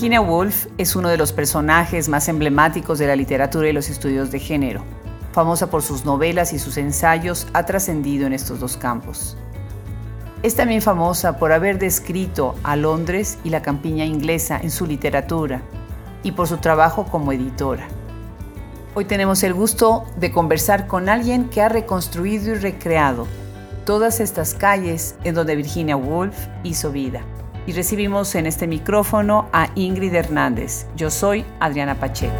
Virginia Woolf es uno de los personajes más emblemáticos de la literatura y los estudios de género. Famosa por sus novelas y sus ensayos, ha trascendido en estos dos campos. Es también famosa por haber descrito a Londres y la campiña inglesa en su literatura y por su trabajo como editora. Hoy tenemos el gusto de conversar con alguien que ha reconstruido y recreado todas estas calles en donde Virginia Woolf hizo vida. Y recibimos en este micrófono a Ingrid Hernández. Yo soy Adriana Pacheco.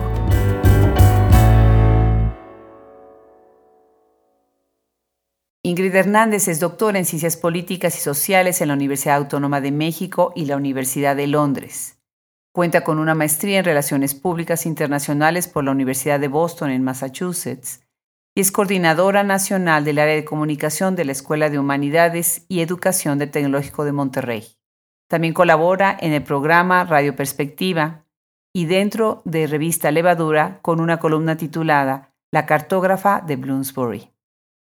Ingrid Hernández es doctora en Ciencias Políticas y Sociales en la Universidad Autónoma de México y la Universidad de Londres. Cuenta con una maestría en Relaciones Públicas Internacionales por la Universidad de Boston en Massachusetts y es coordinadora nacional del área de comunicación de la Escuela de Humanidades y Educación del Tecnológico de Monterrey. También colabora en el programa Radio Perspectiva y dentro de Revista Levadura con una columna titulada La cartógrafa de Bloomsbury.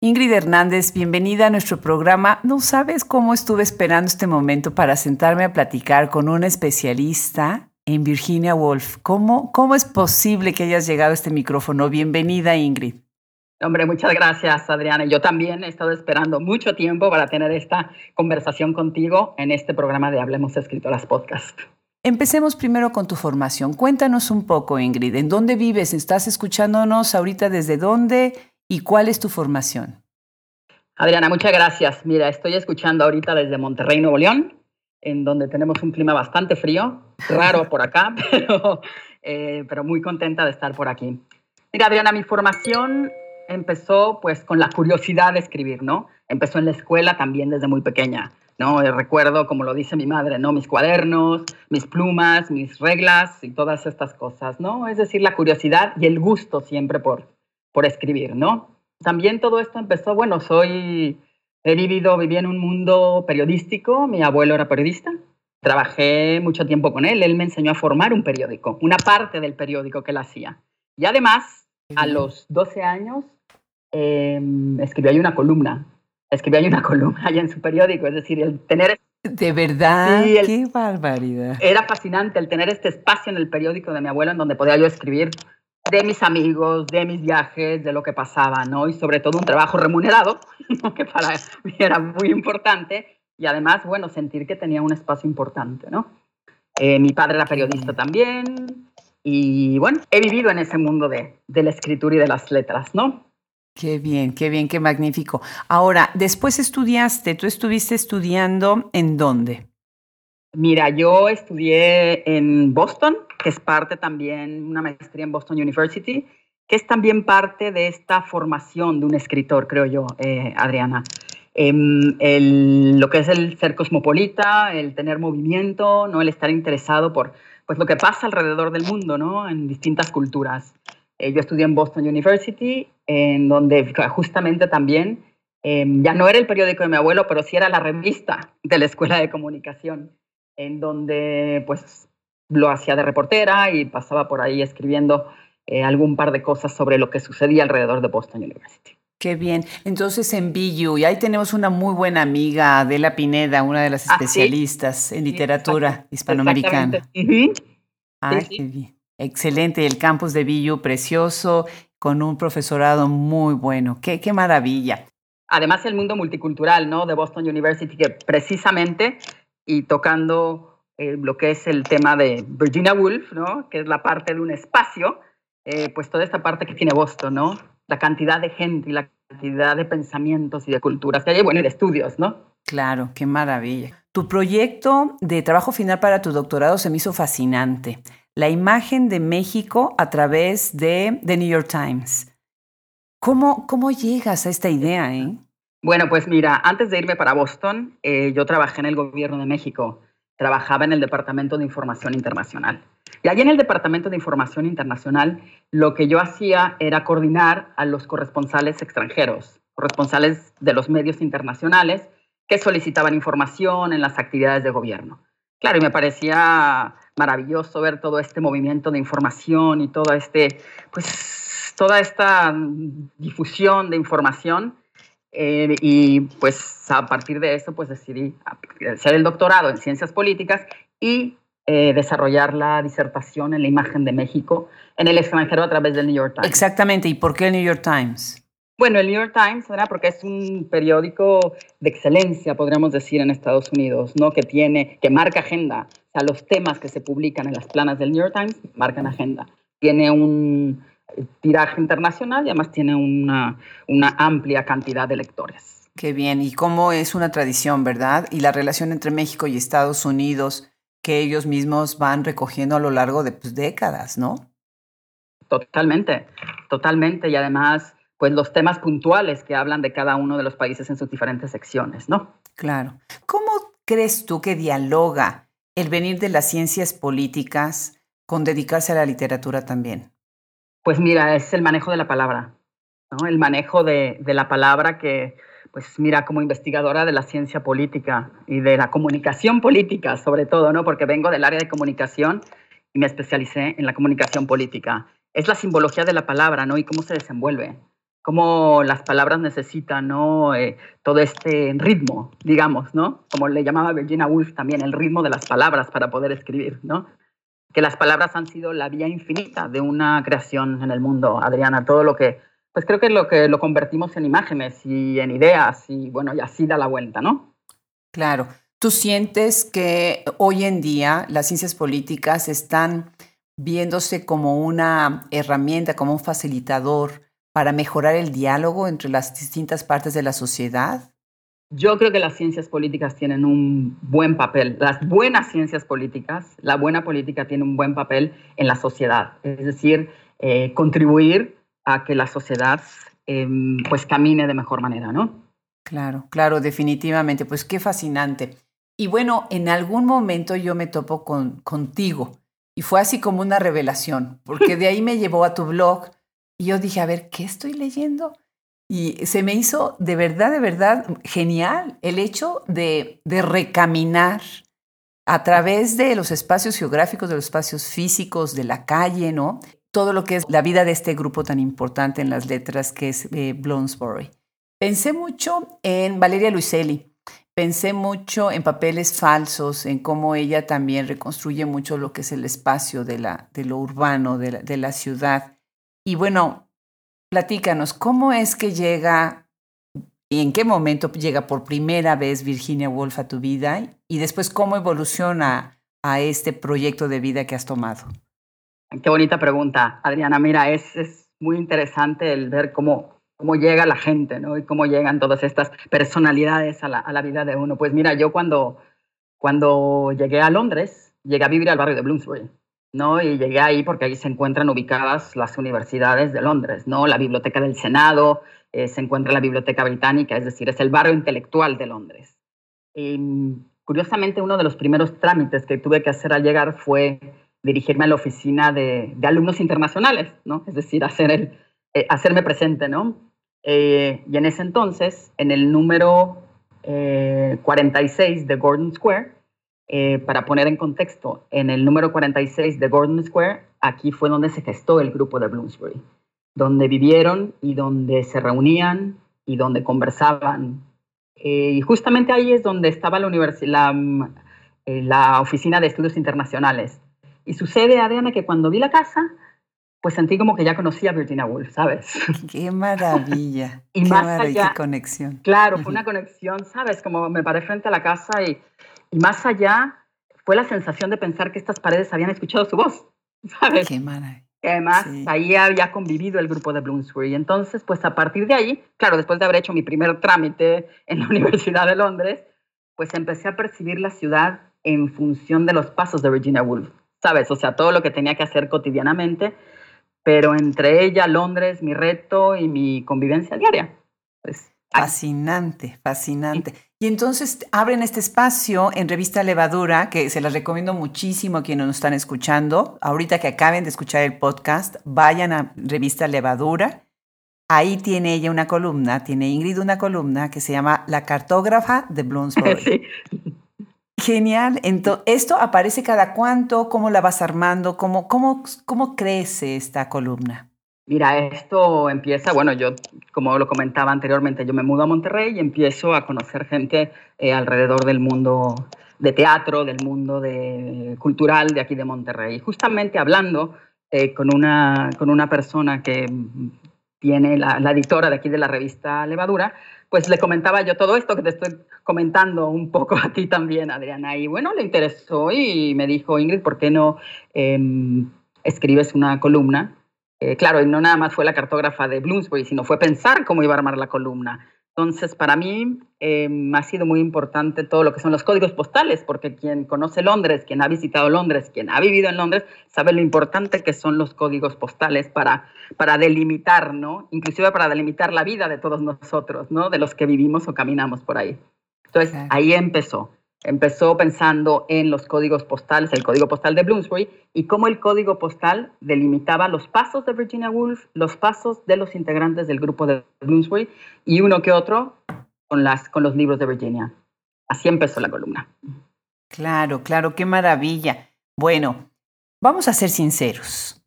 Ingrid Hernández, bienvenida a nuestro programa. No sabes cómo estuve esperando este momento para sentarme a platicar con una especialista en Virginia Woolf. ¿Cómo, cómo es posible que hayas llegado a este micrófono? Bienvenida, Ingrid. Hombre, muchas gracias, Adriana. Yo también he estado esperando mucho tiempo para tener esta conversación contigo en este programa de Hablemos Escritoras Podcast. Empecemos primero con tu formación. Cuéntanos un poco, Ingrid, ¿en dónde vives? ¿Estás escuchándonos ahorita desde dónde? ¿Y cuál es tu formación? Adriana, muchas gracias. Mira, estoy escuchando ahorita desde Monterrey, Nuevo León, en donde tenemos un clima bastante frío, raro por acá, pero, eh, pero muy contenta de estar por aquí. Mira, Adriana, mi formación empezó pues con la curiosidad de escribir, ¿no? Empezó en la escuela también desde muy pequeña, ¿no? Recuerdo, como lo dice mi madre, ¿no? Mis cuadernos, mis plumas, mis reglas y todas estas cosas, ¿no? Es decir, la curiosidad y el gusto siempre por, por escribir, ¿no? También todo esto empezó, bueno, soy, he vivido, viví en un mundo periodístico, mi abuelo era periodista, trabajé mucho tiempo con él, él me enseñó a formar un periódico, una parte del periódico que él hacía. Y además, a los 12 años, eh, escribió ahí una columna, escribió ahí una columna allá en su periódico, es decir, el tener... De verdad, qué barbaridad. Era fascinante el tener este espacio en el periódico de mi abuelo en donde podía yo escribir de mis amigos, de mis viajes, de lo que pasaba, ¿no? Y sobre todo un trabajo remunerado, que para mí era muy importante, y además, bueno, sentir que tenía un espacio importante, ¿no? Eh, mi padre era periodista también, y bueno, he vivido en ese mundo de, de la escritura y de las letras, ¿no? Qué bien, qué bien, qué magnífico. Ahora, después estudiaste, ¿tú estuviste estudiando en dónde? Mira, yo estudié en Boston, que es parte también, una maestría en Boston University, que es también parte de esta formación de un escritor, creo yo, eh, Adriana. Em, lo que es el ser cosmopolita, el tener movimiento, ¿no? el estar interesado por pues, lo que pasa alrededor del mundo, ¿no? en distintas culturas. Eh, yo estudié en Boston University, en donde justamente también em, ya no era el periódico de mi abuelo, pero sí era la revista de la Escuela de Comunicación, en donde pues lo hacía de reportera y pasaba por ahí escribiendo eh, algún par de cosas sobre lo que sucedía alrededor de Boston University. Qué bien. Entonces en BU, y ahí tenemos una muy buena amiga, Adela Pineda, una de las ah, especialistas en literatura hispanoamericana. Ah, qué bien. Excelente. El campus de BU precioso, con un profesorado muy bueno. Qué, qué maravilla. Además el mundo multicultural, ¿no? De Boston University, que precisamente, y tocando eh, lo que es el tema de Virginia Woolf, ¿no? que es la parte de un espacio, eh, pues toda esta parte que tiene Boston, ¿no? la cantidad de gente y la cantidad de pensamientos y de culturas que hay, bueno, y de estudios, ¿no? Claro, qué maravilla. Tu proyecto de trabajo final para tu doctorado se me hizo fascinante. La imagen de México a través de The New York Times. ¿Cómo, cómo llegas a esta idea? Eh? Bueno, pues mira, antes de irme para Boston, eh, yo trabajé en el gobierno de México trabajaba en el Departamento de Información Internacional. Y allí en el Departamento de Información Internacional, lo que yo hacía era coordinar a los corresponsales extranjeros, corresponsales de los medios internacionales que solicitaban información en las actividades de gobierno. Claro, y me parecía maravilloso ver todo este movimiento de información y todo este, pues, toda esta difusión de información eh, y pues a partir de eso pues decidí hacer el doctorado en ciencias políticas y eh, desarrollar la disertación en la imagen de México en el extranjero a través del New York Times. Exactamente, ¿y por qué el New York Times? Bueno, el New York Times, ¿verdad? Porque es un periódico de excelencia, podríamos decir, en Estados Unidos, ¿no? Que tiene, que marca agenda. O sea, los temas que se publican en las planas del New York Times marcan agenda. Tiene un tiraje internacional y además tiene una, una amplia cantidad de lectores. Qué bien. Y cómo es una tradición, ¿verdad? Y la relación entre México y Estados Unidos que ellos mismos van recogiendo a lo largo de pues, décadas, ¿no? Totalmente, totalmente. Y además pues los temas puntuales que hablan de cada uno de los países en sus diferentes secciones, ¿no? Claro. ¿Cómo crees tú que dialoga el venir de las ciencias políticas con dedicarse a la literatura también? Pues mira, es el manejo de la palabra, ¿no? El manejo de, de la palabra que, pues mira, como investigadora de la ciencia política y de la comunicación política, sobre todo, ¿no? Porque vengo del área de comunicación y me especialicé en la comunicación política. Es la simbología de la palabra, ¿no? Y cómo se desenvuelve cómo las palabras necesitan ¿no? Eh, todo este ritmo, digamos, ¿no? Como le llamaba Virginia Woolf también, el ritmo de las palabras para poder escribir, ¿no? Que las palabras han sido la vía infinita de una creación en el mundo, Adriana. Todo lo que, pues creo que lo que lo convertimos en imágenes y en ideas y bueno, y así da la vuelta, ¿no? Claro. ¿Tú sientes que hoy en día las ciencias políticas están viéndose como una herramienta, como un facilitador para mejorar el diálogo entre las distintas partes de la sociedad? Yo creo que las ciencias políticas tienen un buen papel. Las buenas ciencias políticas, la buena política tiene un buen papel en la sociedad. Es decir, eh, contribuir a que la sociedad em, pues camine de mejor manera, ¿no? Claro, claro, definitivamente. Pues qué fascinante. Y bueno, en algún momento yo me topo con, contigo y fue así como una revelación, porque de ahí me llevó a tu blog y yo dije, a ver, ¿qué estoy leyendo? Y se me hizo de verdad, de verdad genial el hecho de, de recaminar a través de los espacios geográficos, de los espacios físicos, de la calle, ¿no? Todo lo que es la vida de este grupo tan importante en las letras que es eh, Bloomsbury. Pensé mucho en Valeria Luiselli, pensé mucho en papeles falsos, en cómo ella también reconstruye mucho lo que es el espacio de, la, de lo urbano, de la, de la ciudad. Y bueno, platícanos, ¿cómo es que llega y en qué momento llega por primera vez Virginia Woolf a tu vida y después cómo evoluciona a este proyecto de vida que has tomado? Qué bonita pregunta, Adriana. Mira, es, es muy interesante el ver cómo, cómo llega la gente, ¿no? Y cómo llegan todas estas personalidades a la, a la vida de uno. Pues mira, yo cuando, cuando llegué a Londres, llegué a vivir al barrio de Bloomsbury. ¿No? Y llegué ahí porque ahí se encuentran ubicadas las universidades de Londres, ¿no? La Biblioteca del Senado, eh, se encuentra la Biblioteca Británica, es decir, es el barrio intelectual de Londres. Y, curiosamente, uno de los primeros trámites que tuve que hacer al llegar fue dirigirme a la oficina de, alumnos internacionales, ¿no? Es decir, hacer el, eh, hacerme presente, ¿no? Eh, y en ese entonces, en el número 46 de Gordon Square, eh, para poner en contexto, en el número 46 de Gordon Square, aquí fue donde se gestó el grupo de Bloomsbury, donde vivieron y donde se reunían y donde conversaban. Eh, y justamente ahí es donde estaba la, la, eh, la oficina de estudios internacionales. Y sucede, Adriana, que cuando vi la casa, pues sentí como que ya conocía a Virginia Woolf, ¿sabes? Qué maravilla. y qué más maravilla, allá, conexión. Claro, fue una conexión, ¿sabes? Como me paré frente a la casa y, y más allá fue la sensación de pensar que estas paredes habían escuchado su voz, ¿sabes? Qué maravilla. además, ahí había convivido el grupo de Bloomsbury. Entonces, pues a partir de ahí, claro, después de haber hecho mi primer trámite en la Universidad de Londres, pues empecé a percibir la ciudad en función de los pasos de Virginia Woolf, ¿sabes? O sea, todo lo que tenía que hacer cotidianamente, pero entre ella, Londres, mi reto y mi convivencia diaria. Pues, fascinante, fascinante. Y entonces abren este espacio en Revista Levadura, que se las recomiendo muchísimo a quienes nos están escuchando. Ahorita que acaben de escuchar el podcast, vayan a Revista Levadura. Ahí tiene ella una columna, tiene Ingrid una columna que se llama La cartógrafa de Bloomsbury. Genial. Entonces, ¿Esto aparece cada cuánto? ¿Cómo la vas armando? ¿Cómo, cómo, cómo crece esta columna? Mira, esto empieza, bueno, yo, como lo comentaba anteriormente, yo me mudo a Monterrey y empiezo a conocer gente eh, alrededor del mundo de teatro, del mundo de, cultural de aquí de Monterrey. Justamente hablando eh, con, una, con una persona que tiene la, la, editora de aquí de la revista Levadura, pues le comentaba yo todo esto que te estoy comentando un poco a ti también, Adriana. Y bueno, le interesó y me dijo, Ingrid, ¿por qué no em, escribes una columna? Eh, claro, y no nada más fue la cartógrafa de Bloomsbury, sino fue pensar cómo iba a armar la columna. Entonces, para mí em, ha sido muy importante todo lo que son los códigos postales, porque quien conoce Londres, quien ha visitado Londres, quien ha vivido en Londres, sabe lo importante que son los códigos postales para, para delimitar, ¿no? Inclusive para delimitar la vida de todos nosotros, ¿no? De los que vivimos o caminamos por ahí. Entonces, ahí empezó. Empezó pensando en los códigos postales, el código postal de Bloomsbury, y cómo el código postal delimitaba los pasos de Virginia Woolf, los pasos de los integrantes del grupo de Bloomsbury y uno que otro con, las, con los libros de Virginia. Así empezó la columna. Claro, claro, qué maravilla. Bueno, vamos a ser sinceros.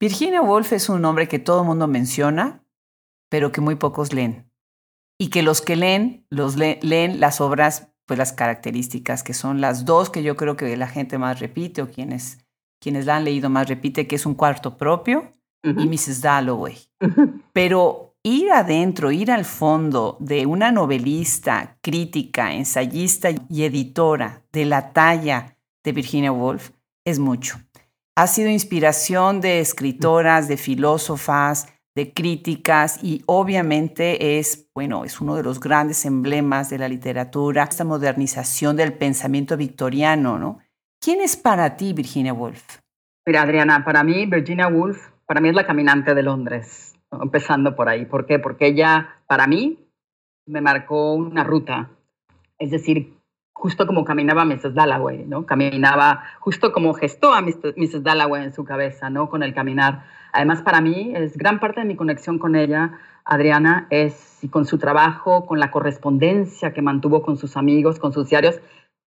Virginia Woolf es un nombre que todo el mundo menciona, pero que muy pocos leen. Y que los que leen, los leen las obras pues las características, que son las dos que yo creo que la gente más repite o quienes, quienes la han leído más repite, que es un cuarto propio y Mrs. Dalloway. Pero ir adentro, ir al fondo de una novelista, crítica, ensayista y editora de la talla de Virginia Woolf es mucho. Ha sido inspiración de escritoras, de filósofas, críticas y obviamente es, bueno, es uno de los grandes emblemas de la literatura, esta modernización del pensamiento victoriano, ¿no? ¿Quién es para ti Virginia Woolf? Mira, Adriana, para mí Virginia Woolf, para mí es la caminante de Londres, empezando por ahí. ¿Por qué? Porque ella, para mí, me marcó una ruta. Es decir, justo como caminaba Mrs. Dalloway, ¿no? Caminaba justo como gestó a Mrs. Dalloway en su cabeza, ¿no? Con el caminar Además, para mí, es gran parte de mi conexión con ella, Adriana, es con su trabajo, con la correspondencia que mantuvo con sus amigos, con sus diarios,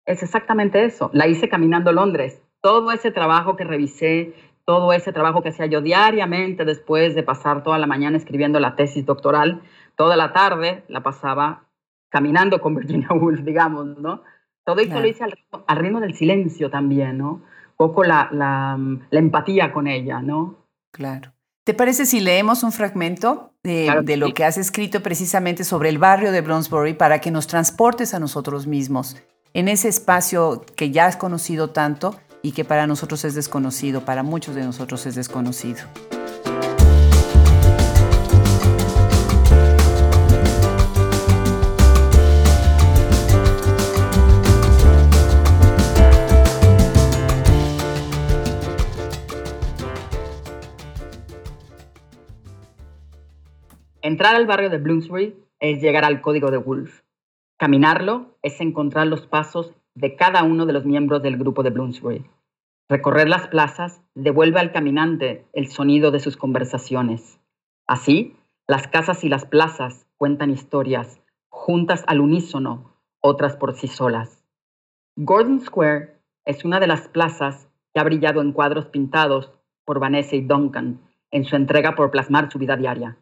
es exactamente eso. La hice caminando Londres. Todo ese trabajo que revisé, todo ese trabajo que hacía yo diariamente después de pasar toda la mañana escribiendo la tesis doctoral, toda la tarde la pasaba caminando con Virginia Woolf, digamos, ¿no? Todo eso lo hice al ritmo, del silencio también, ¿no? Un poco la, la, la empatía con ella, ¿no? Claro. ¿Te parece si leemos un fragmento de, lo que has escrito precisamente sobre el barrio de Bloomsbury para que nos transportes a nosotros mismos en ese espacio que ya has conocido tanto y que para nosotros es desconocido, para muchos de nosotros es desconocido? Entrar al barrio de Bloomsbury es llegar al código de Wolf. Caminarlo es encontrar los pasos de cada uno de los miembros del grupo de Bloomsbury. Recorrer las plazas devuelve al caminante el sonido de sus conversaciones. Así, las casas y las plazas cuentan historias, juntas al unísono, otras por sí solas. Gordon Square es una de las plazas que ha brillado en cuadros pintados por Vanessa y Duncan en su entrega por plasmar su vida diaria.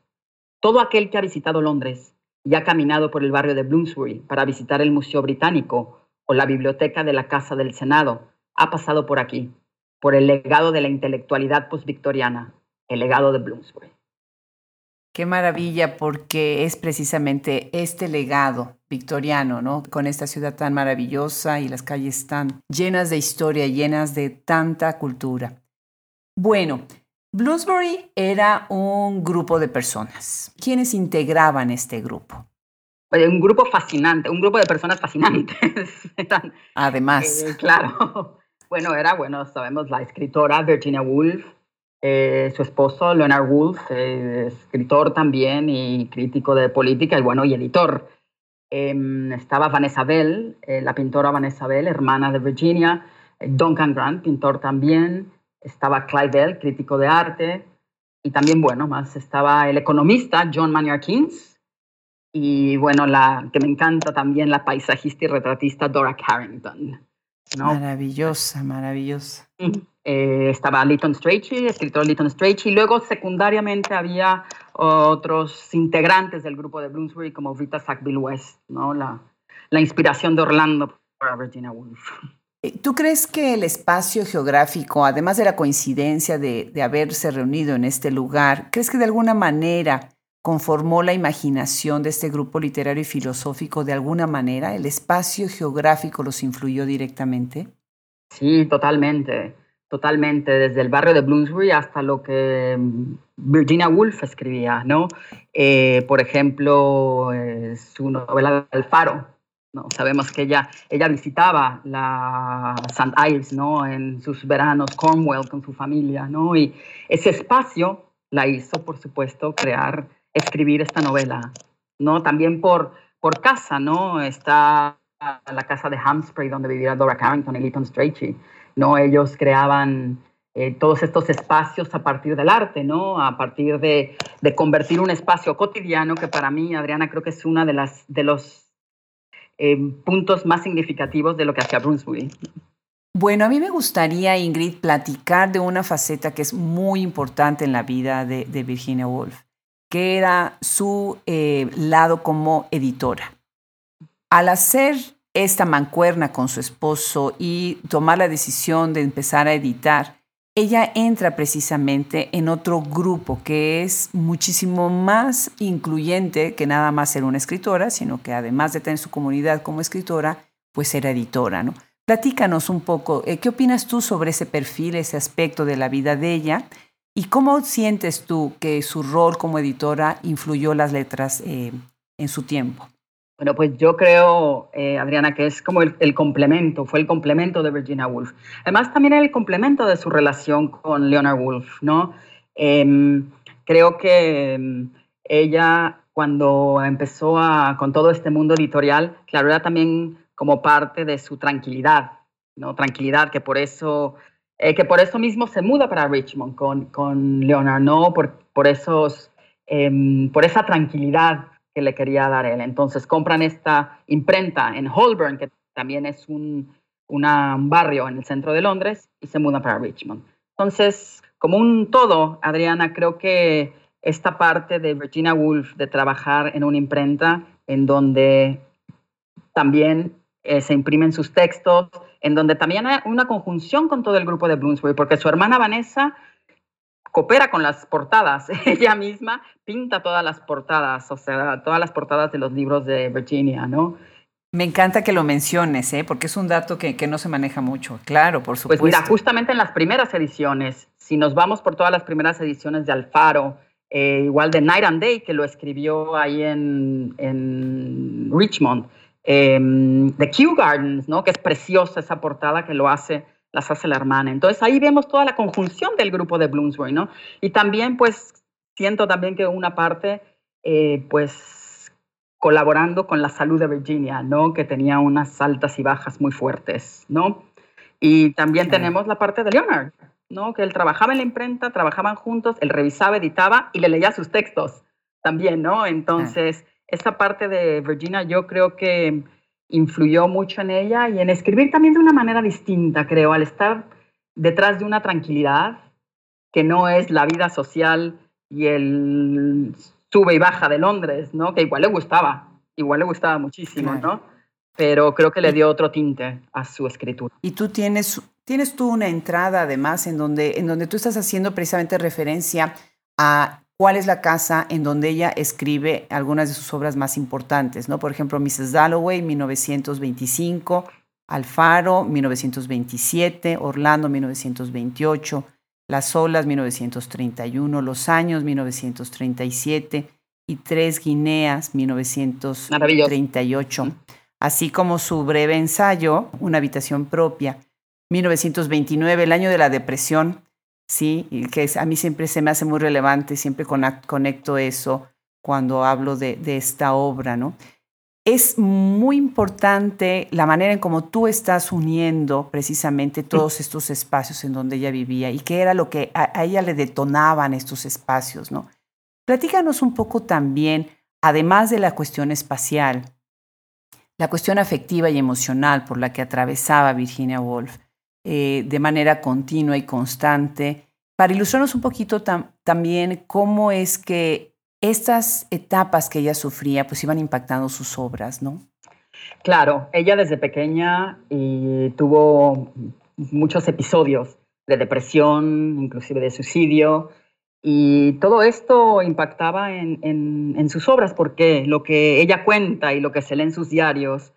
Todo aquel que ha visitado Londres y ha caminado por el barrio de Bloomsbury para visitar el Museo Británico o la biblioteca de la Casa del Senado ha pasado por aquí, por el legado de la intelectualidad postvictoriana, el legado de Bloomsbury. Qué maravilla, porque es precisamente este legado victoriano, ¿no? Con esta ciudad tan maravillosa y las calles tan llenas de historia, llenas de tanta cultura. Bueno, Bloomsbury era un grupo de personas. ¿Quiénes integraban este grupo? Pues, un grupo fascinante, un grupo de personas fascinantes. Además. Eh, claro. Bueno, era, bueno, sabemos, la escritora Virginia Woolf, eh, su esposo Leonard Woolf, eh, escritor también y crítico de política y bueno, y editor. Em, estaba Vanessa Bell, la pintora Vanessa Bell, hermana de Virginia, Duncan Grant, pintor también, estaba Clive Bell, crítico de arte, y también, bueno, más estaba el economista John Maynard Keynes, y bueno, la que me encanta también, la paisajista y retratista Dora Carrington. Maravillosa, maravillosa. Eh, estaba Lytton Strachey, escritor Lytton Strachey. Luego, secundariamente, había otros integrantes del grupo de Bloomsbury, como Rita Sackville West, ¿no? la, la inspiración de Orlando para Virginia Woolf. Eh, ¿Tú crees que el espacio geográfico, además de la coincidencia de, haberse reunido en este lugar, crees que de alguna manera conformó la imaginación de este grupo literario y filosófico de alguna manera? ¿El espacio geográfico los influyó directamente? Sí, totalmente. Totalmente, desde el barrio de Bloomsbury hasta lo que mm, Virginia Woolf escribía, ¿no? Eh, por ejemplo, eh, su novela El Faro, ¿no? Sabemos que ella, ella visitaba la St. Ives, ¿no? En sus veranos, Cornwall con su familia, ¿no? Y ese espacio la hizo, por supuesto, crear, escribir esta novela, ¿no? También por, por casa, ¿no? Está la casa de Hampspray, donde vivía Dora Carrington y Lytton Strachey. ¿no? Ellos creaban eh, todos estos espacios a partir del arte, ¿no? A partir de, convertir un espacio cotidiano que para mí, Adriana, creo que es uno de, las, de los puntos más significativos de lo que hacía Brunswick. Bueno, a mí me gustaría, Ingrid, platicar de una faceta que es muy importante en la vida de, Virginia Woolf, que era su eh, lado como editora. Al hacer esta mancuerna con su esposo y tomar la decisión de empezar a editar, ella entra precisamente en otro grupo que es muchísimo más incluyente que nada más ser una escritora, sino que además de tener su comunidad como escritora, pues era editora, ¿no? Platícanos un poco, eh, ¿qué opinas tú sobre ese perfil, ese aspecto de la vida de ella? ¿Y cómo sientes tú que su rol como editora influyó las letras eh, en su tiempo? Bueno, pues yo creo, eh, Adriana, que es como el, complemento, fue el complemento de Virginia Woolf. Además, también el complemento de su relación con Leonard Woolf, ¿no? Em, creo que em, ella, cuando empezó a, con todo este mundo editorial, claro, era también como parte de su tranquilidad, ¿no? Tranquilidad, que por eso, eh, que por eso mismo se muda para Richmond con, con Leonard, ¿no? Por, por, esos, em, por esa tranquilidad que le quería dar él. Entonces compran esta imprenta en Holborn, que también es un, barrio en el centro de Londres, y se mudan para Richmond. Entonces, como un todo, Adriana, creo que esta parte de Virginia Woolf de trabajar en una imprenta en donde también eh, se imprimen sus textos, en donde también hay una conjunción con todo el grupo de Bloomsbury, porque su hermana Vanessa coopera con las portadas. Ella misma pinta todas las portadas, o sea, todas las portadas de los libros de Virginia, ¿no? Me encanta que lo menciones, ¿eh? porque es un dato que, que, no se maneja mucho. Claro, por supuesto. Pues mira, justamente en las primeras ediciones, si nos vamos por todas las primeras ediciones de Alfaro, eh, igual de Night and Day, que lo escribió ahí en, en Richmond, eh, The Kew Gardens, ¿no? que es preciosa esa portada que lo hace las hace la hermana. Entonces ahí vemos toda la conjunción del grupo de Bloomsbury, ¿no? Y también pues siento también que una parte eh, pues colaborando con la salud de Virginia, ¿no? Que tenía unas altas y bajas muy fuertes, ¿no? Y también tenemos la parte de Leonard, ¿no? Que él trabajaba en la imprenta, trabajaban juntos, él revisaba, editaba y le leía sus textos también, ¿no? Entonces, esa parte de Virginia yo creo que influyó mucho en ella y en escribir también de una manera distinta, creo, al estar detrás de una tranquilidad que no es la vida social y el sube y baja de Londres, ¿no? Que igual le gustaba, igual le gustaba muchísimo, ¿no? Pero creo que le dio otro tinte a su escritura. Y tú tienes, tienes tú una entrada además en donde, en donde tú estás haciendo precisamente referencia a cuál es la casa en donde ella escribe algunas de sus obras más importantes, ¿no? Por ejemplo, Mrs. Dalloway, 1925, Alfaro, 1927, Orlando, 1928, Las Olas, 1931, Los Años, 1937 y Tres Guineas, 1938, así como su breve ensayo, Una habitación propia, 1929, el año de la depresión, ¿sí? Y que a mí siempre se me hace muy relevante, siempre conecto eso cuando hablo de, esta obra, ¿no? Es muy importante la manera en cómo tú estás uniendo precisamente todos estos espacios en donde ella vivía y qué era lo que a, ella le detonaban estos espacios, ¿no? Platícanos un poco también, además de la cuestión espacial, la cuestión afectiva y emocional por la que atravesaba Virginia Woolf eh, de manera continua y constante, para ilustrarnos un poquito también cómo es que estas etapas que ella sufría pues iban impactando sus obras, ¿no? Claro, ella desde pequeña tuvo muchos episodios de depresión, inclusive de suicidio, y todo esto impactaba en, sus obras porque lo que ella cuenta y lo que se lee en sus diarios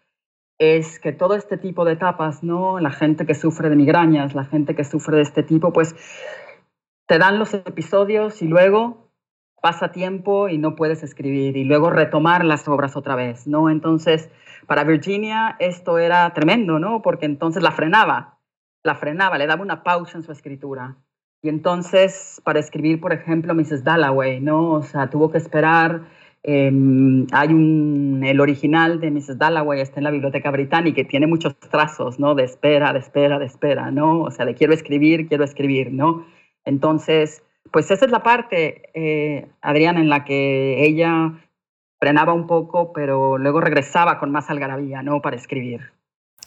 es que todo este tipo de etapas, ¿no? La gente que sufre de migrañas, la gente que sufre de este tipo, pues te dan los episodios y luego pasa tiempo y no puedes escribir y luego retomar las obras otra vez, ¿no? Entonces, para Virginia esto era tremendo, ¿no? Porque entonces la frenaba, la frenaba, le daba una pausa en su escritura. Y entonces, para escribir, por ejemplo, Mrs. Dalloway, ¿no? O sea, tuvo que esperar. Em, hay un, el original de Mrs. Dalloway está en la Biblioteca Británica y tiene muchos trazos, ¿no? De espera, de espera, de espera, ¿no? O sea, de quiero escribir, quiero escribir, ¿no? Entonces, pues esa es la parte, eh, Adriana, en la que ella frenaba un poco, pero luego regresaba con más algarabía, ¿no? Para escribir.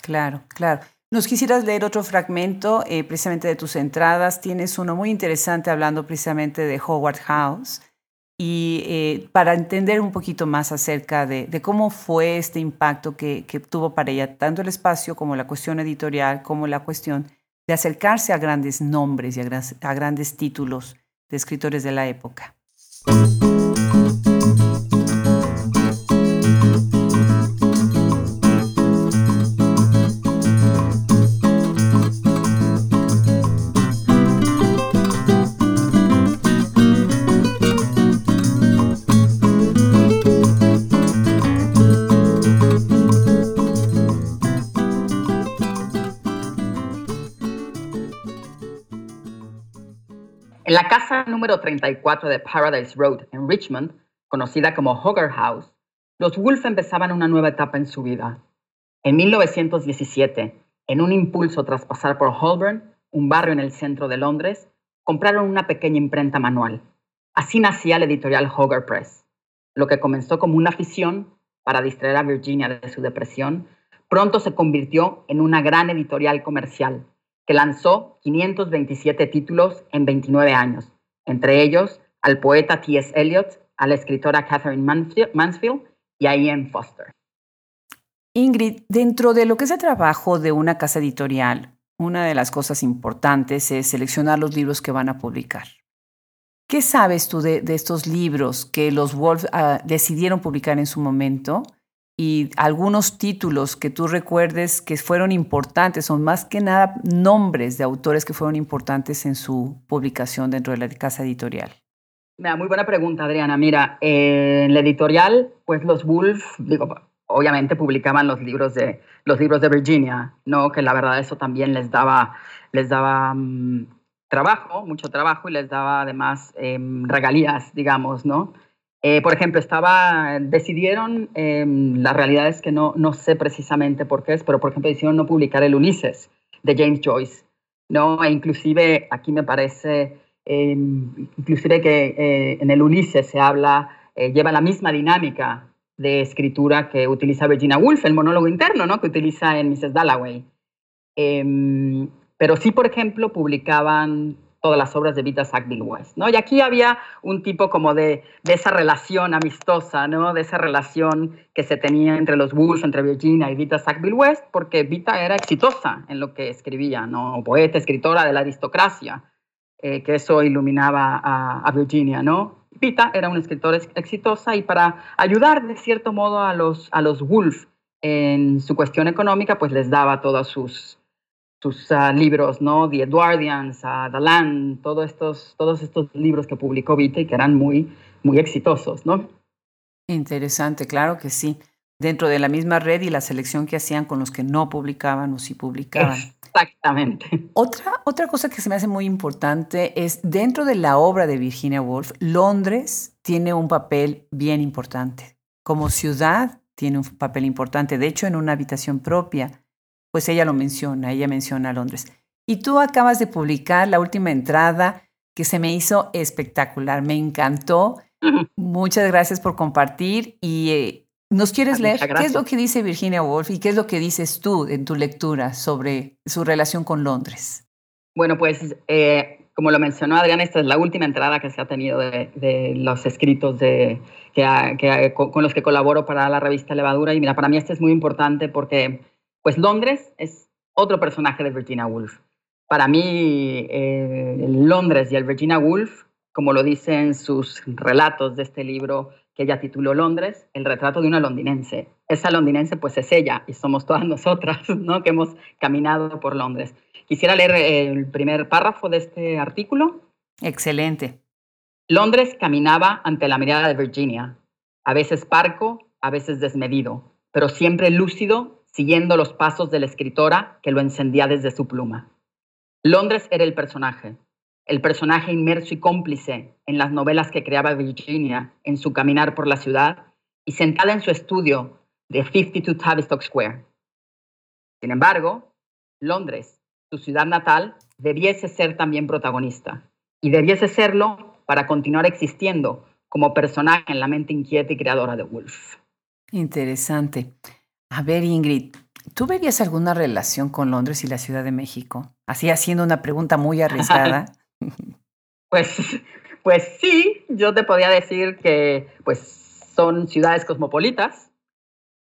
Claro, claro. Nos quisieras leer otro fragmento eh, precisamente de tus entradas. Tienes uno muy interesante hablando precisamente de Howard House y eh, para entender un poquito más acerca de, cómo fue este impacto que, tuvo para ella tanto el espacio como la cuestión editorial, como la cuestión de acercarse a grandes nombres y a grandes títulos de escritores de la época. Casa número 34 de Paradise Road en Richmond, conocida como Hogger House, los Wolf empezaban una nueva etapa en su vida. En 1917, en un impulso tras pasar por Holborn, un barrio en el centro de Londres, compraron una pequeña imprenta manual. Así nacía la editorial Hogger Press. Lo que comenzó como una afición para distraer a Virginia de su depresión, pronto se convirtió en una gran editorial comercial que lanzó 527 títulos en 29 años, entre ellos al poeta T.S. Eliot, a la escritora Catherine Mansfield y a Ian Foster. Ingrid, dentro de lo que es el trabajo de una casa editorial, una de las cosas importantes es seleccionar los libros que van a publicar. ¿Qué sabes tú de, estos libros que los Wolf ah, decidieron publicar en su momento y algunos títulos que tú recuerdes que fueron importantes, son más que nada nombres de autores que fueron importantes en su publicación dentro de la casa editorial. muy buena pregunta, Adriana. Mira, en la editorial, pues los Wolf, digo, obviamente publicaban los libros de los libros de Virginia, no, que la verdad eso también les daba les daba mm, trabajo, mucho trabajo y les daba además em, regalías, digamos, no. Eh, por ejemplo, estaba, decidieron, em, la realidad es que no, no sé precisamente por qué es, pero por ejemplo decidieron no publicar el Ulises de James Joyce, ¿no? E inclusive aquí me parece, em, inclusive que eh, en el Ulises se habla, eh, lleva la misma dinámica de escritura que utiliza Virginia Woolf, el monólogo interno, ¿no? Que utiliza en Mrs. Dalloway. Em, pero sí, por ejemplo, publicaban todas las obras de Vita Sackville West, ¿no? Y aquí había un tipo como de, esa relación amistosa, ¿no? De esa relación que se tenía entre los Bulls, entre Virginia y Vita Sackville West, porque Vita era exitosa en lo que escribía, ¿no? Poeta, escritora de la aristocracia, eh, que eso iluminaba a, a, Virginia, ¿no? Vita era una escritora exitosa y para ayudar de cierto modo a los, a los Wolf en su cuestión económica, pues les daba todas sus, sus ah, libros, ¿no? The Edwardians, uh, The Land, todos estos, todos estos libros que publicó Vita y que eran muy, muy exitosos, ¿no? Interesante, claro que sí. Dentro de la misma red y la selección que hacían con los que no publicaban o sí publicaban. Exactamente. Otra, otra cosa que se me hace muy importante es, dentro de la obra de Virginia Woolf, Londres tiene un papel bien importante. Como ciudad tiene un papel importante. De hecho, en una habitación propia pues ella lo menciona, ella menciona a Londres. Y tú acabas de publicar la última entrada que se me hizo espectacular, me encantó. Muchas gracias por compartir y eh, ¿Nos quieres leer? ¿Qué es lo que dice Virginia Woolf y qué es lo que dices tú en tu lectura sobre su relación con Londres? Bueno, pues eh, como lo mencionó Adrián, esta es la última entrada que se ha tenido de, los escritos de, que, con los que colaboro para la revista Levadura. Y mira, para mí este es muy importante porque pues Londres es otro personaje de Virginia Woolf. Para mí, eh, Londres y el Virginia Woolf, como lo dicen sus relatos de este libro que ella tituló Londres, el retrato de una londinense. Esa londinense pues es ella y somos todas nosotras, ¿no? Que hemos caminado por Londres. Quisiera leer el primer párrafo de este artículo. Excelente. Londres caminaba ante la mirada de Virginia, a veces parco, a veces desmedido, pero siempre lúcido, siguiendo los pasos de la escritora que lo encendía desde su pluma. Londres era el personaje, el personaje inmerso y cómplice en las novelas que creaba Virginia en su caminar por la ciudad y sentada en su estudio de 52 Tavistock Square. Sin embargo, Londres, su ciudad natal, debiese ser también protagonista y debiese serlo para continuar existiendo como personaje en la mente inquieta y creadora de Woolf. Interesante. A ver, Ingrid, ¿tú verías alguna relación con Londres y la Ciudad de México? Así haciendo una pregunta muy arriesgada. Pues, pues sí, yo te podría decir que pues, son ciudades cosmopolitas,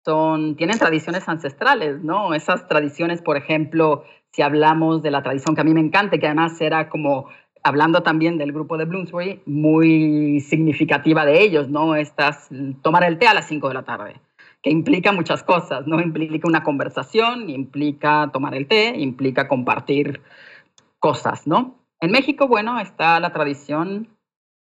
son, tienen tradiciones ancestrales, ¿no? Esas tradiciones, por ejemplo, si hablamos de la tradición que a mí me encanta, que además era como, hablando también del grupo de Bloomsbury, muy significativa de ellos, ¿no? Estas, tomar el té a las 5 de la tarde, que implica muchas cosas, ¿no? Implica una conversación, implica tomar el té, implica compartir cosas, ¿no? En México, bueno, está la tradición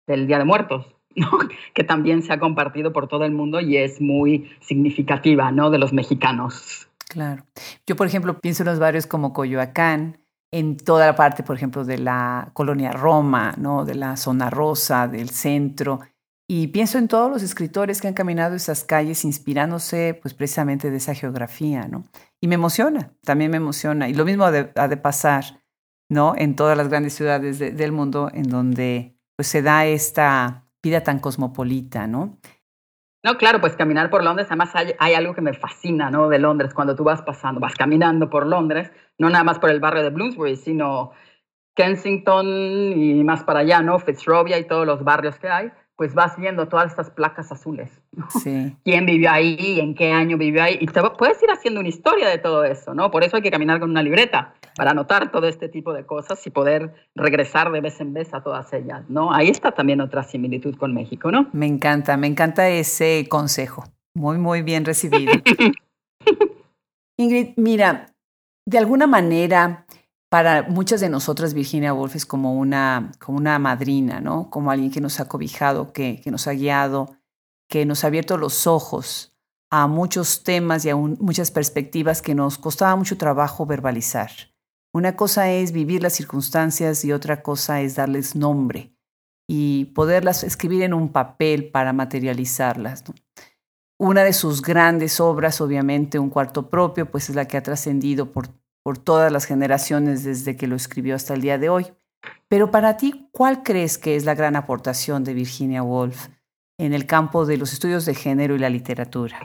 del Día de Muertos, que también se ha compartido por todo el mundo y es muy significativa ¿no? de los mexicanos. Claro. Yo, por ejemplo, pienso en los barrios como Coyoacán, en toda la parte, por ejemplo, de la colonia Roma, ¿no? de la zona rosa, del centro. Y pienso en todos los escritores que han caminado esas calles inspirándose pues precisamente de esa geografía, ¿no? Y me emociona, también me emociona. Y lo mismo ha de pasar ¿no? En todas las grandes ciudades del mundo en donde pues, se da esta vida tan cosmopolita, ¿no? No, claro, pues caminar por Londres, además hay, hay, algo que me fascina, ¿no? De Londres, cuando tú vas pasando, vas caminando por Londres, no nada más por el barrio de Bloomsbury, sino Kensington y más para allá, ¿no? Fitzrovia y todos los barrios que hay, pues vas viendo todas estas placas azules. Sí. ¿Quién vivió ahí? ¿En qué año vivió ahí? Y te puedes ir haciendo una historia de todo eso, ¿no? Por eso hay que caminar con una libreta, para anotar todo este tipo de cosas y poder regresar de vez en vez a todas ellas, ¿no? Ahí está también otra similitud con México, ¿no? Me encanta, me encanta ese consejo. Muy, muy bien recibido. Ingrid, mira, de alguna manera para muchas de nosotras Virginia Woolf es como una, como una madrina, ¿no? Como alguien que nos ha cobijado, que, que nos ha guiado, que nos ha abierto los ojos a muchos temas y a muchas perspectivas que nos costaba mucho trabajo verbalizar. Una cosa es vivir las circunstancias y otra cosa es darles nombre y poderlas escribir en un papel para materializarlas. Una de sus grandes obras, obviamente, Un cuarto propio, pues es la que ha trascendido por por todas las generaciones desde que lo escribió hasta el día de hoy. Pero para ti, ¿cuál crees que es la gran aportación de Virginia Woolf en el campo de los estudios de género y la literatura?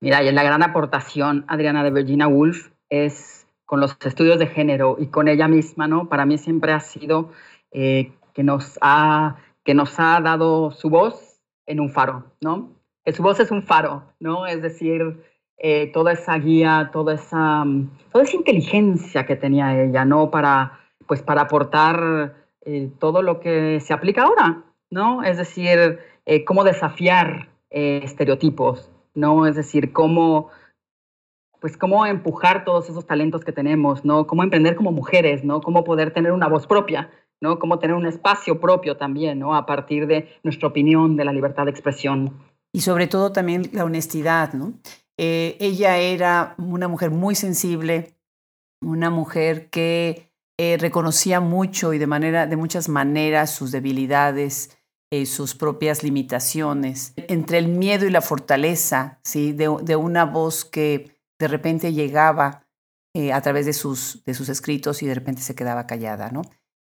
Mira, y la gran aportación, Adriana, de Virginia Woolf es con los estudios de género y con ella misma, ¿no? Para mí siempre ha sido eh, que, nos ha, que nos ha dado su voz en un faro, ¿no? Que su voz es un faro, ¿no? Es decir, eh, toda esa guía, toda esa, mm, toda esa inteligencia que tenía ella, ¿no? Para, pues, para aportar eh, todo lo que se aplica ahora, ¿no? Es decir, eh, cómo desafiar estereotipos, ¿no? Es decir, cómo, pues, cómo empujar todos esos talentos que tenemos, ¿no? Cómo emprender como mujeres, ¿no? Cómo poder tener una voz propia, ¿no? Cómo tener un espacio propio también, ¿no? A partir de nuestra opinión, de la libertad de expresión. Y sobre todo también la honestidad, ¿no? Eh, ella era una mujer muy sensible, una mujer que eh, reconocía mucho y de, manera, de muchas maneras sus debilidades, eh, sus propias limitaciones, entre el miedo y la fortaleza, ¿sí? de, una voz que de repente llegaba a través de sus, de sus escritos y de repente se quedaba callada. ¿no?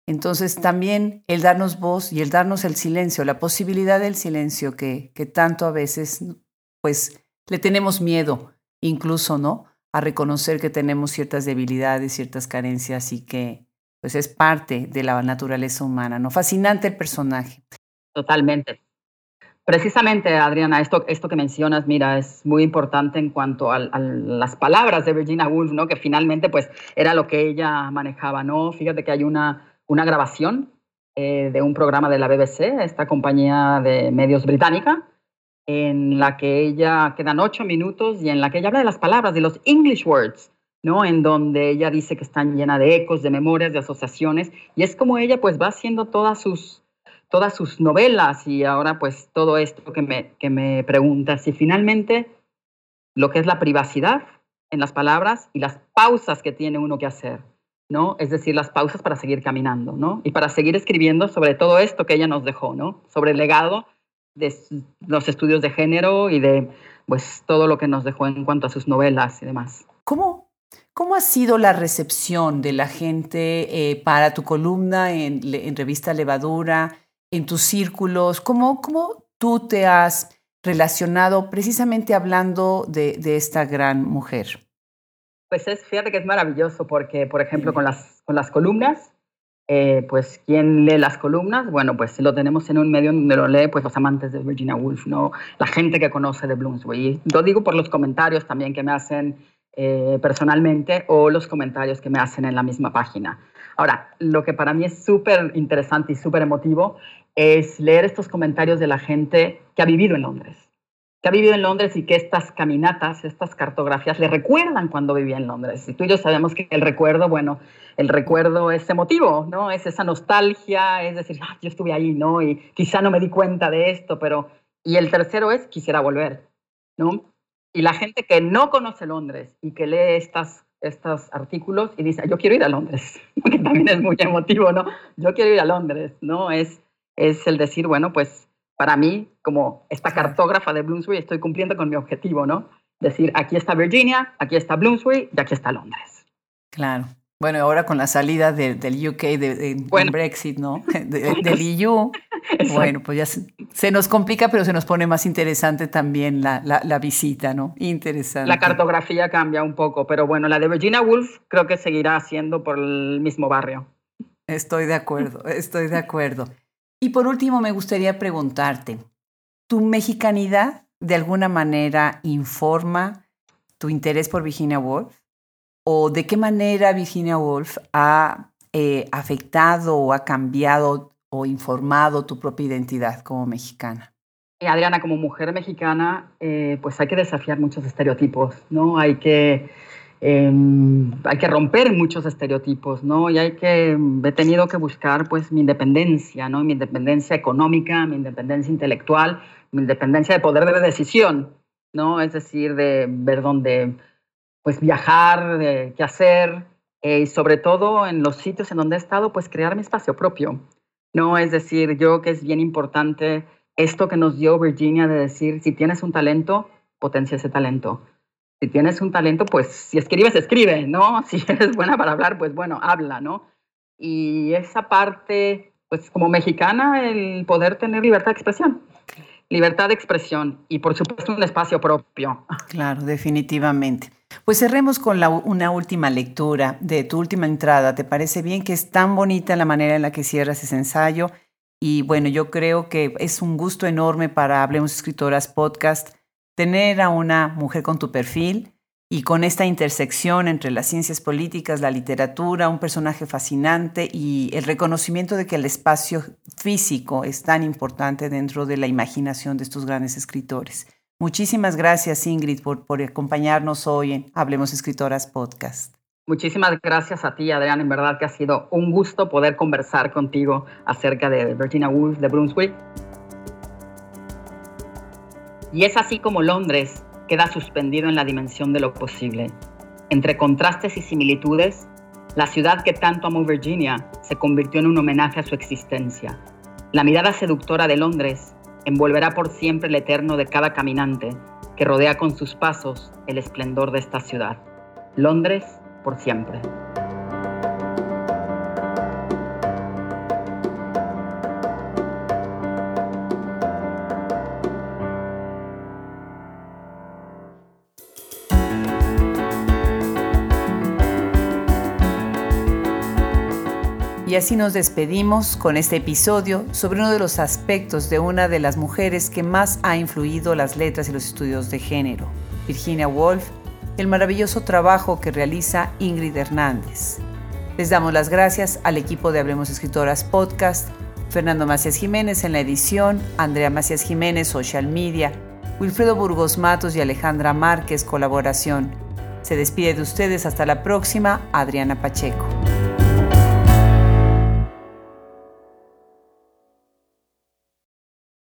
Entonces también el darnos voz y el darnos el silencio, la posibilidad del silencio que, que tanto a veces pues le tenemos miedo, incluso, ¿no? A reconocer que tenemos ciertas debilidades, ciertas carencias y que pues es parte de la naturaleza humana, ¿no? Fascinante el personaje. Totalmente. Precisamente, Adriana, esto, esto que mencionas, mira, es muy importante en cuanto a, las palabras de Virginia Woolf, ¿no? Que finalmente, pues, era lo que ella manejaba, ¿no? Fíjate que hay una, una grabación eh, de un programa de la BBC, esta compañía de medios británica, en la que ella, quedan ocho minutos y en la que ella habla de las palabras, de los English words, ¿no? En donde ella dice que están llenas de ecos, de memorias, de asociaciones, y es como ella, pues, va haciendo todas sus todas sus novelas y ahora pues todo esto que me, que me preguntas. Y finalmente, lo que es la privacidad en las palabras y las pausas que tiene uno que hacer, ¿no? Es decir, las pausas para seguir caminando, ¿no? Y para seguir escribiendo sobre todo esto que ella nos dejó, ¿no? Sobre el legado de los estudios de género y de pues todo lo que nos dejó en cuanto a sus novelas y demás. ¿Cómo, cómo ha sido la recepción de la gente eh, para tu columna en, en Revista Levadura? en tus círculos? ¿Cómo, cómo tú te has relacionado precisamente hablando de, de, esta gran mujer? Pues es, fíjate que es maravilloso porque, por ejemplo, con las, con las columnas, eh, pues ¿quién lee las columnas? Bueno, pues lo tenemos en un medio donde lo lee pues los amantes de Virginia Woolf, ¿no? La gente que conoce de Bloomsbury. Lo digo por los comentarios también que me hacen eh, personalmente o los comentarios que me hacen en la misma página. Ahora, lo que para mí es súper interesante y súper emotivo es leer estos comentarios de la gente que ha vivido en Londres, que ha vivido en Londres y que estas caminatas, estas cartografías le recuerdan cuando vivía en Londres. Y tú y yo sabemos que el recuerdo, bueno, el recuerdo es emotivo, ¿no? Es esa nostalgia, es decir, ah, yo estuve ahí, ¿no? Y quizá no me di cuenta de esto, pero... Y el tercero es, quisiera volver, ¿no? Y la gente que no conoce Londres y que lee estas estos artículos y dice, yo quiero ir a Londres, que también es muy emotivo, ¿no? Yo quiero ir a Londres, ¿no? Es, es el decir, bueno, pues para mí, como esta cartógrafa de Bloomsbury, estoy cumpliendo con mi objetivo, ¿no? Decir, aquí está Virginia, aquí está Bloomsbury y aquí está Londres. Claro. Bueno, ahora con la salida del UK, de, Brexit, ¿no? del EU, bueno, pues ya se, nos complica, pero se nos pone más interesante también la, la, visita, ¿no? Interesante. La cartografía cambia un poco, pero bueno, la de Virginia Woolf creo que seguirá siendo por el mismo barrio. Estoy de acuerdo, estoy de acuerdo. Y por último, me gustaría preguntarte, ¿tu mexicanidad de alguna manera informa tu interés por Virginia Woolf? ¿O de qué manera Virginia Woolf ha eh, afectado o ha cambiado o informado tu propia identidad como mexicana? Adriana, como mujer mexicana, eh, pues hay que desafiar muchos estereotipos, ¿no? Hay que Em, hay que romper muchos estereotipos, ¿no? Y hay que, he tenido que buscar, pues, mi independencia, ¿no? Mi independencia económica, mi independencia intelectual, independencia de poder de decisión, ¿no? Es decir, de ver dónde, pues, viajar, de qué hacer, eh, y sobre todo en los sitios en donde he estado, pues, crear mi espacio propio, ¿no? Es decir, yo que es bien importante esto que nos dio Virginia de decir, si tienes un talento, potencia ese talento si tienes un talento, pues si escribes, escribe, ¿no? Si eres buena para hablar, pues bueno, habla, ¿no? Y esa parte, pues como mexicana, el poder tener libertad de expresión. Libertad de expresión y por supuesto un espacio propio. Claro, definitivamente. Pues cerremos con una última lectura de tu última entrada. ¿Te parece bien que es tan bonita la manera en la que cierras ese ensayo? Y bueno, yo creo que es un gusto enorme para Hablemos Escritoras Podcast tener a una mujer con tu perfil y con esta intersección entre las ciencias políticas, la literatura, un personaje fascinante y el reconocimiento de que el espacio físico es tan importante dentro de la imaginación de estos grandes escritores. Muchísimas gracias Ingrid por, por acompañarnos hoy en Hablemos Escritoras Podcast. Muchísimas gracias a ti, Adrián. En verdad que ha sido un gusto poder conversar contigo acerca de Virginia Woolf de Brunswick. Y es así como Londres queda suspendido en la dimensión de lo posible. Entre contrastes y similitudes, la ciudad que tanto amó Virginia se convirtió en un homenaje a su existencia. La mirada seductora de Londres envolverá por siempre el eterno de cada caminante que rodea con sus pasos el esplendor de esta ciudad. Londres por siempre. Así nos despedimos con este episodio sobre uno de los aspectos de una de las mujeres que más ha influido las letras y los estudios de género, Virginia Woolf, el maravilloso trabajo que realiza Ingrid Hernández. Les damos las gracias al equipo de Hablemos Escritoras Podcast, Fernando Macías Jiménez en la edición, Andrea Macías Jiménez Social Media, Wilfredo Burgos Matos y Alejandra Márquez Colaboración. Se despide de ustedes hasta la próxima, Adriana Pacheco.